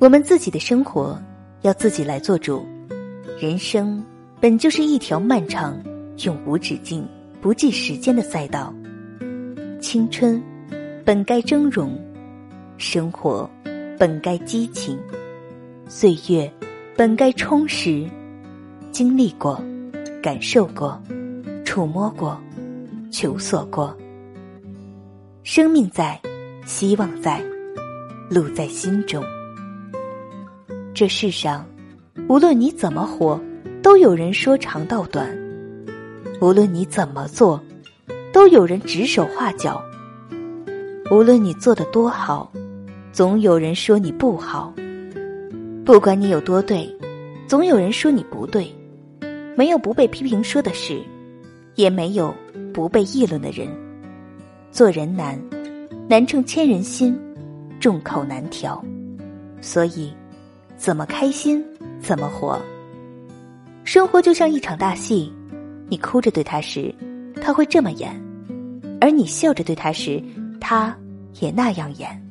我们自己的生活要自己来做主。人生本就是一条漫长、永无止境、不计时间的赛道。青春本该峥嵘，生活本该激情，岁月本该充实。经历过，感受过，触摸过，求索过。生命在，希望在，路在心中。这世上，无论你怎么活，都有人说长道短；无论你怎么做，都有人指手画脚；无论你做的多好，总有人说你不好。不管你有多对，总有人说你不对。没有不被批评说的事，也没有不被议论的人。做人难，难称千人心，众口难调。所以，怎么开心怎么活。生活就像一场大戏，你哭着对他时，他会这么演；而你笑着对他时，他也那样演。